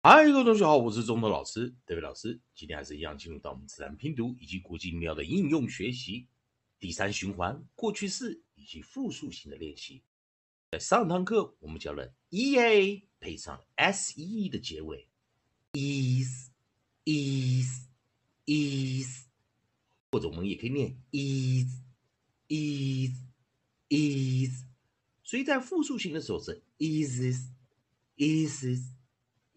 嗨，各位同学好，我是中头老师德伟老师。今天还是一样进入到我们自然拼读以及国际音标的应用学习第三循环过去式以及复数型的练习。在上堂课我们教了 e a 配上 s e 的结尾，is is is，或者我们也可以念 is is is，所以在复数型的时候是 is is。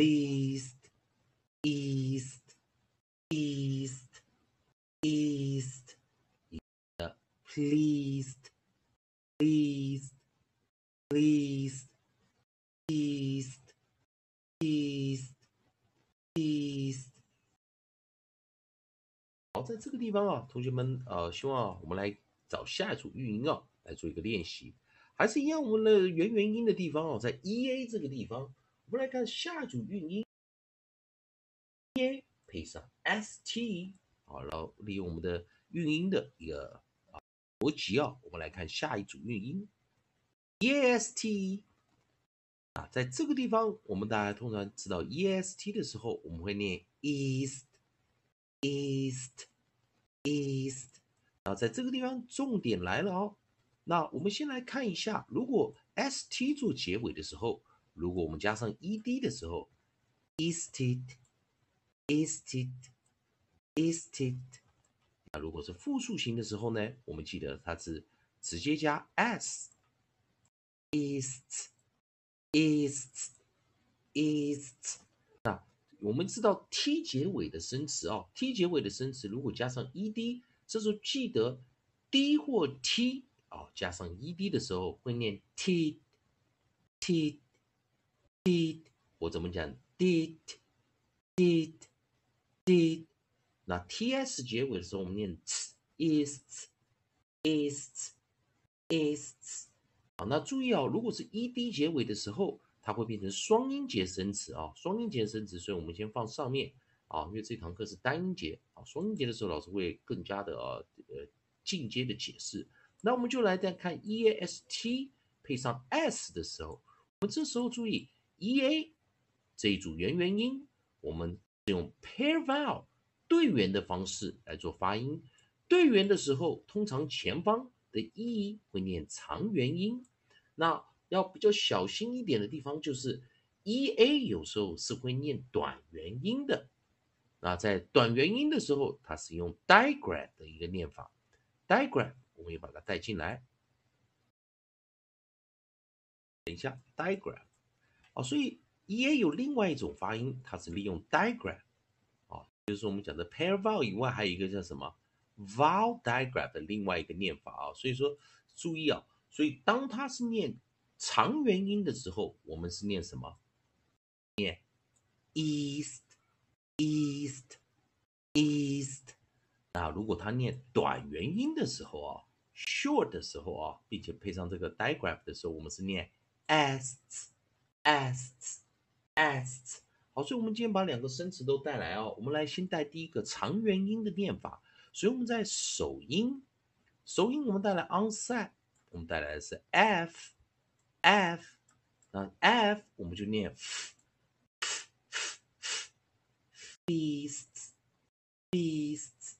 east, east. Pleased, pleased, pleased, east, east, east. 好，在这个地方啊，同学们，呃，希望，我们来找下一组语音啊，来做一个练习。还是一样，我们的元元音的地方哦，在 e a 这个地方。我们来看下一组韵音，a 配上 st，好，然后利用我们的韵音的一个啊逻辑啊，我们来看下一组韵音，est，啊，在这个地方，我们大家通常知道 est 的时候，我们会念 east，east，east，啊，在这个地方重点来了哦，那我们先来看一下，如果 st 做结尾的时候。如果我们加上 ed 的时候，easted，easted，easted。那如果是复数型的时候呢？我们记得它是直接加 s，east，east，east。那我们知道 t 结尾的生词啊，t 结尾的生词如果加上 ed，这时候记得 d 或 t 啊，加上 ed 的时候会念 t，t。d，我怎么讲？d，d，d，那 ts 结尾的时候，我们念 is is is 好，那注意哦，如果是 ed 结尾的时候，它会变成双音节生词啊，双音节生词，所以我们先放上面啊，因为这堂课是单音节啊，双音节的时候，老师会更加的呃呃进阶的解释。那我们就来再看 e a s t 配上 s 的时候，我们这时候注意。E a 这一组元元音，我们用 pair vowel 对元的方式来做发音。对元的时候，通常前方的 e 会念长元音。那要比较小心一点的地方，就是 e a 有时候是会念短元音的。那在短元音的时候，它是用 digraph 的一个念法。digraph 我们也把它带进来。等一下，digraph。哦，所以也有另外一种发音，它是利用 digraph，啊，就是我们讲的 pair vowel 以外，还有一个叫什么 vowel Diagraph 的另外一个念法啊。所以说注意啊，所以当它是念长元音的时候，我们是念什么？念 east，east，east。那如果它念短元音的时候啊，short 的时候啊，并且配上这个 Diagraph 的时候，我们是念 est。as，as，好，所以我们今天把两个生词都带来哦。我们来先带第一个长元音的念法。所以我们在首音，首音我们带来 onset，我们带来的是 f f，那 f 我们就念 feasts feasts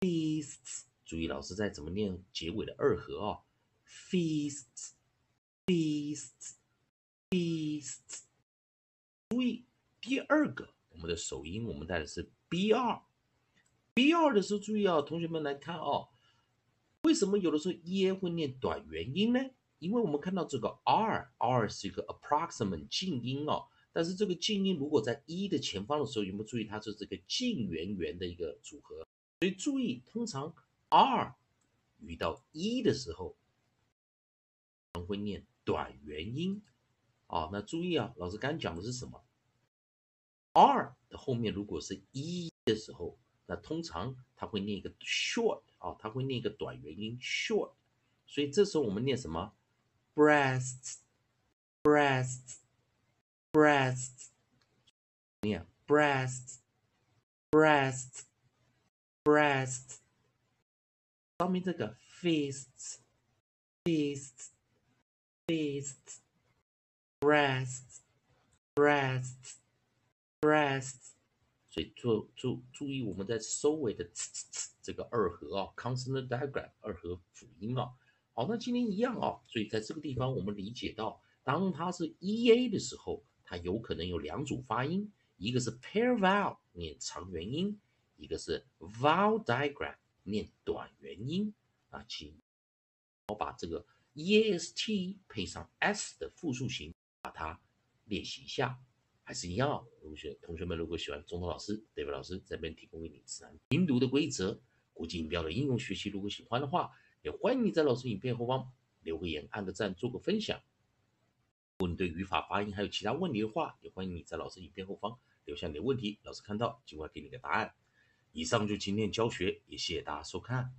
feasts。注意老师在怎么念结尾的二合哦，feasts feasts。Beast，注意第二个，我们的首音我们带的是 b 二，b 二的时候注意啊，同学们来看哦，为什么有的时候 e 会念短元音呢？因为我们看到这个 r，r 是一个 approximate 静音哦，但是这个静音如果在 e 的前方的时候，有没有注意它是这个近元元的一个组合？所以注意，通常 r 遇到 e 的时候，会念短元音。啊，那注意啊，老师刚讲的是什么？R 的后面如果是 E 的时候，那通常它会念一个 short 啊，它会念一个短元音 short，所以这时候我们念什么？breasts，breasts，breasts，念 breasts，breasts，breasts，上面这个 fists，fists，fists。Breast breast breast 所以注注注意我们在收尾的这个二合啊，consonant diagram 二合辅音啊。好，那今天一样啊，所以在这个地方我们理解到，当它是 e a 的时候，它有可能有两组发音，一个是 pair vowel 念长元音，一个是 vowel diagram 念短元音啊，请我把这个 e a s t 配上 s 的复数形。把它练习一下，还是一样。同学同学们，如果喜欢中头老师、David 老师这边提供给你自然拼读的规则、国际音标的应用学习，如果喜欢的话，也欢迎你在老师影片后方留个言、按个赞、做个分享。如果你对语法、发音还有其他问题的话，也欢迎你在老师影片后方留下你的问题，老师看到尽快给你个答案。以上就今天教学，也谢谢大家收看。